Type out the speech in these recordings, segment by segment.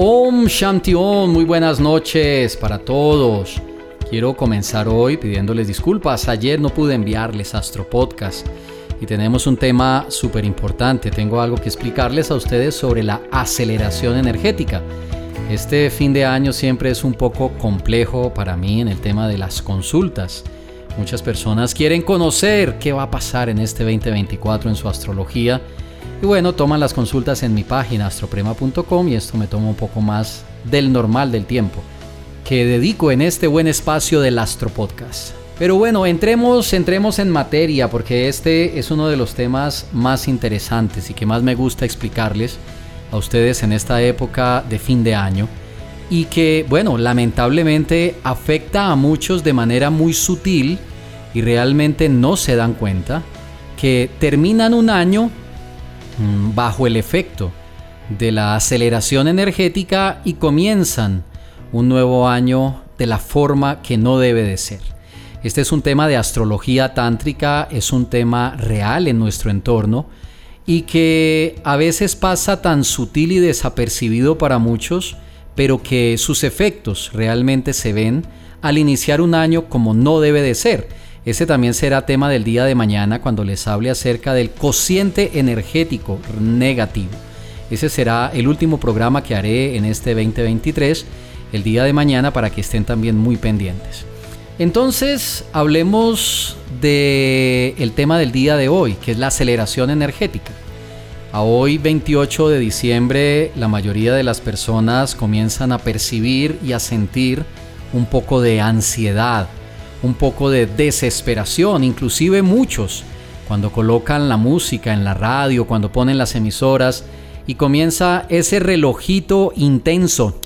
Om Shanti Om, muy buenas noches para todos. Quiero comenzar hoy pidiéndoles disculpas. Ayer no pude enviarles Astro Podcast y tenemos un tema súper importante. Tengo algo que explicarles a ustedes sobre la aceleración energética. Este fin de año siempre es un poco complejo para mí en el tema de las consultas. Muchas personas quieren conocer qué va a pasar en este 2024 en su astrología y bueno, toman las consultas en mi página astroprema.com y esto me toma un poco más del normal del tiempo que dedico en este buen espacio del Astro Podcast. Pero bueno, entremos, entremos en materia porque este es uno de los temas más interesantes y que más me gusta explicarles a ustedes en esta época de fin de año y que, bueno, lamentablemente afecta a muchos de manera muy sutil y realmente no se dan cuenta que terminan un año bajo el efecto de la aceleración energética y comienzan un nuevo año de la forma que no debe de ser. Este es un tema de astrología tántrica, es un tema real en nuestro entorno y que a veces pasa tan sutil y desapercibido para muchos, pero que sus efectos realmente se ven al iniciar un año como no debe de ser. Ese también será tema del día de mañana cuando les hable acerca del cociente energético negativo. Ese será el último programa que haré en este 2023, el día de mañana, para que estén también muy pendientes. Entonces, hablemos del el tema del día de hoy, que es la aceleración energética. A hoy, 28 de diciembre, la mayoría de las personas comienzan a percibir y a sentir un poco de ansiedad, un poco de desesperación, inclusive muchos, cuando colocan la música en la radio, cuando ponen las emisoras y comienza ese relojito intenso.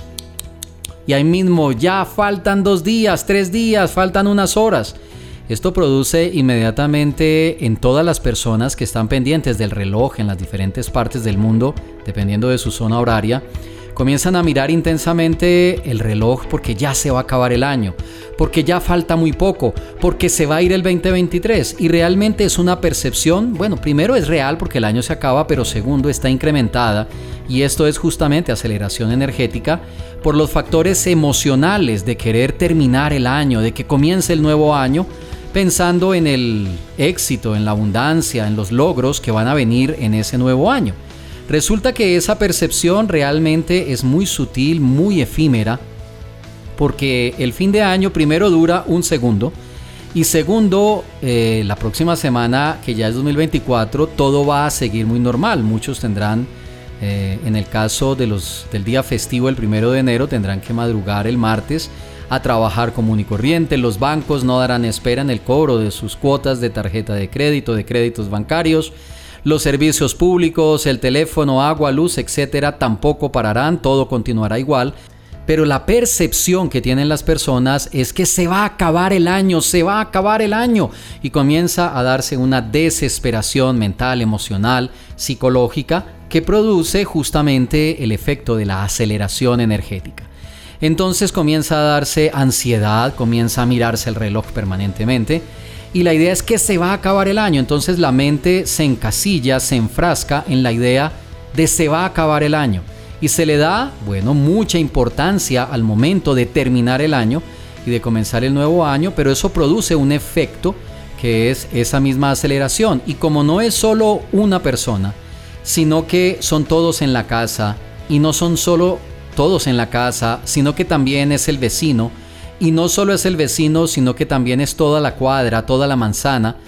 Y ahí mismo ya faltan dos días, tres días, faltan unas horas. Esto produce inmediatamente en todas las personas que están pendientes del reloj en las diferentes partes del mundo, dependiendo de su zona horaria, comienzan a mirar intensamente el reloj porque ya se va a acabar el año, porque ya falta muy poco, porque se va a ir el 2023 y realmente es una percepción, bueno, primero es real porque el año se acaba, pero segundo está incrementada y esto es justamente aceleración energética por los factores emocionales de querer terminar el año, de que comience el nuevo año pensando en el éxito, en la abundancia, en los logros que van a venir en ese nuevo año. Resulta que esa percepción realmente es muy sutil, muy efímera, porque el fin de año primero dura un segundo y segundo, eh, la próxima semana, que ya es 2024, todo va a seguir muy normal. Muchos tendrán, eh, en el caso de los, del día festivo, el primero de enero, tendrán que madrugar el martes a trabajar común y corriente. Los bancos no darán espera en el cobro de sus cuotas de tarjeta de crédito, de créditos bancarios. Los servicios públicos, el teléfono, agua, luz, etcétera, tampoco pararán, todo continuará igual. Pero la percepción que tienen las personas es que se va a acabar el año, se va a acabar el año. Y comienza a darse una desesperación mental, emocional, psicológica, que produce justamente el efecto de la aceleración energética. Entonces comienza a darse ansiedad, comienza a mirarse el reloj permanentemente y la idea es que se va a acabar el año. Entonces la mente se encasilla, se enfrasca en la idea de se va a acabar el año. Y se le da, bueno, mucha importancia al momento de terminar el año y de comenzar el nuevo año, pero eso produce un efecto que es esa misma aceleración. Y como no es solo una persona, sino que son todos en la casa, y no son solo todos en la casa, sino que también es el vecino, y no solo es el vecino, sino que también es toda la cuadra, toda la manzana.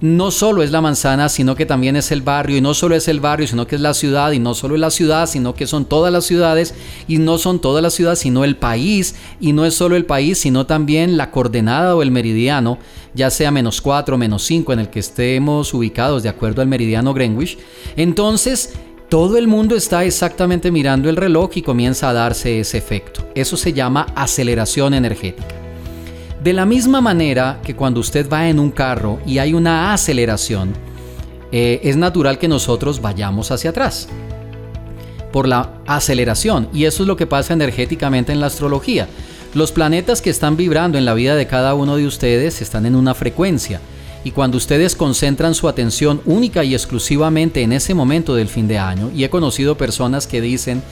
No solo es la manzana, sino que también es el barrio, y no solo es el barrio, sino que es la ciudad, y no solo es la ciudad, sino que son todas las ciudades, y no son todas las ciudades, sino el país, y no es solo el país, sino también la coordenada o el meridiano, ya sea menos 4, menos 5, en el que estemos ubicados de acuerdo al meridiano Greenwich. Entonces, todo el mundo está exactamente mirando el reloj y comienza a darse ese efecto. Eso se llama aceleración energética. De la misma manera que cuando usted va en un carro y hay una aceleración, eh, es natural que nosotros vayamos hacia atrás por la aceleración. Y eso es lo que pasa energéticamente en la astrología. Los planetas que están vibrando en la vida de cada uno de ustedes están en una frecuencia. Y cuando ustedes concentran su atención única y exclusivamente en ese momento del fin de año, y he conocido personas que dicen,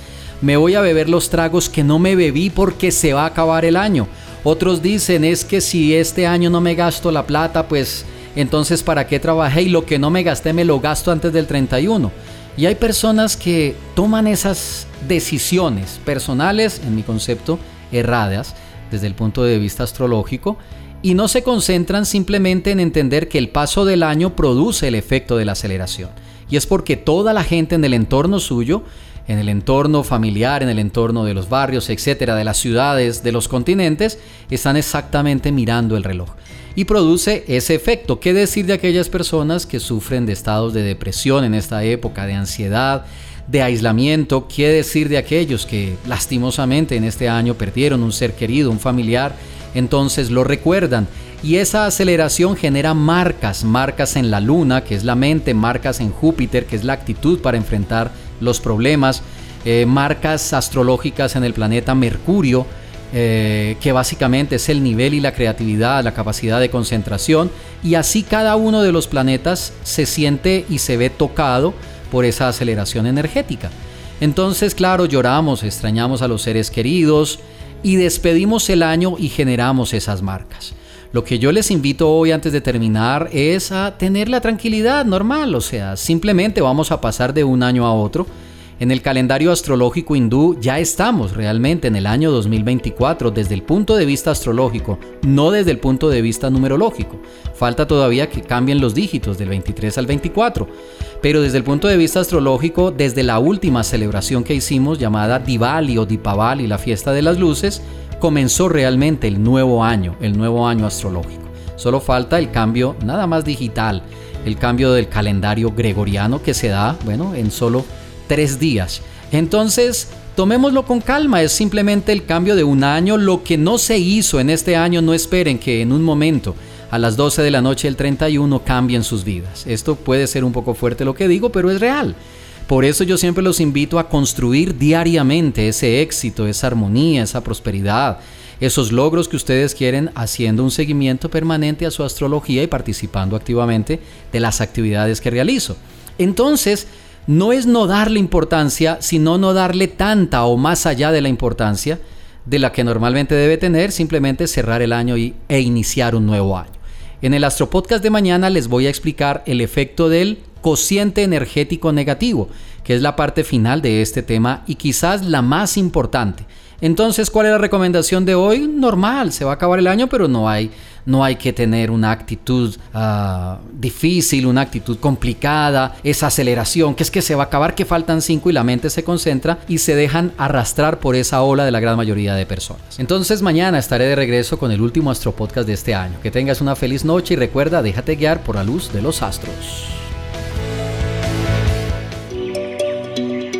me voy a beber los tragos que no me bebí porque se va a acabar el año. Otros dicen es que si este año no me gasto la plata, pues entonces ¿para qué trabajé? Y lo que no me gasté me lo gasto antes del 31. Y hay personas que toman esas decisiones personales, en mi concepto, erradas desde el punto de vista astrológico, y no se concentran simplemente en entender que el paso del año produce el efecto de la aceleración. Y es porque toda la gente en el entorno suyo, en el entorno familiar, en el entorno de los barrios, etcétera, de las ciudades, de los continentes, están exactamente mirando el reloj. Y produce ese efecto. ¿Qué decir de aquellas personas que sufren de estados de depresión en esta época, de ansiedad, de aislamiento? ¿Qué decir de aquellos que lastimosamente en este año perdieron un ser querido, un familiar? Entonces lo recuerdan. Y esa aceleración genera marcas, marcas en la luna, que es la mente, marcas en Júpiter, que es la actitud para enfrentar los problemas, eh, marcas astrológicas en el planeta Mercurio, eh, que básicamente es el nivel y la creatividad, la capacidad de concentración, y así cada uno de los planetas se siente y se ve tocado por esa aceleración energética. Entonces, claro, lloramos, extrañamos a los seres queridos, y despedimos el año y generamos esas marcas. Lo que yo les invito hoy antes de terminar es a tener la tranquilidad normal, o sea, simplemente vamos a pasar de un año a otro en el calendario astrológico hindú ya estamos realmente en el año 2024 desde el punto de vista astrológico, no desde el punto de vista numerológico. Falta todavía que cambien los dígitos del 23 al 24. Pero desde el punto de vista astrológico, desde la última celebración que hicimos llamada Diwali o Dipavali, la fiesta de las luces, comenzó realmente el nuevo año, el nuevo año astrológico. Solo falta el cambio nada más digital, el cambio del calendario gregoriano que se da, bueno, en solo tres días. Entonces, tomémoslo con calma, es simplemente el cambio de un año. Lo que no se hizo en este año, no esperen que en un momento, a las 12 de la noche del 31, cambien sus vidas. Esto puede ser un poco fuerte lo que digo, pero es real. Por eso yo siempre los invito a construir diariamente ese éxito, esa armonía, esa prosperidad, esos logros que ustedes quieren haciendo un seguimiento permanente a su astrología y participando activamente de las actividades que realizo. Entonces, no es no darle importancia, sino no darle tanta o más allá de la importancia de la que normalmente debe tener, simplemente cerrar el año y, e iniciar un nuevo año. En el Astropodcast de mañana les voy a explicar el efecto del cociente energético negativo, que es la parte final de este tema y quizás la más importante. Entonces, ¿cuál es la recomendación de hoy? Normal, se va a acabar el año, pero no hay no hay que tener una actitud ah, difícil, una actitud complicada, esa aceleración, que es que se va a acabar, que faltan cinco y la mente se concentra y se dejan arrastrar por esa ola de la gran mayoría de personas. Entonces mañana estaré de regreso con el último Astro Podcast de este año. Que tengas una feliz noche y recuerda, déjate guiar por la luz de los astros.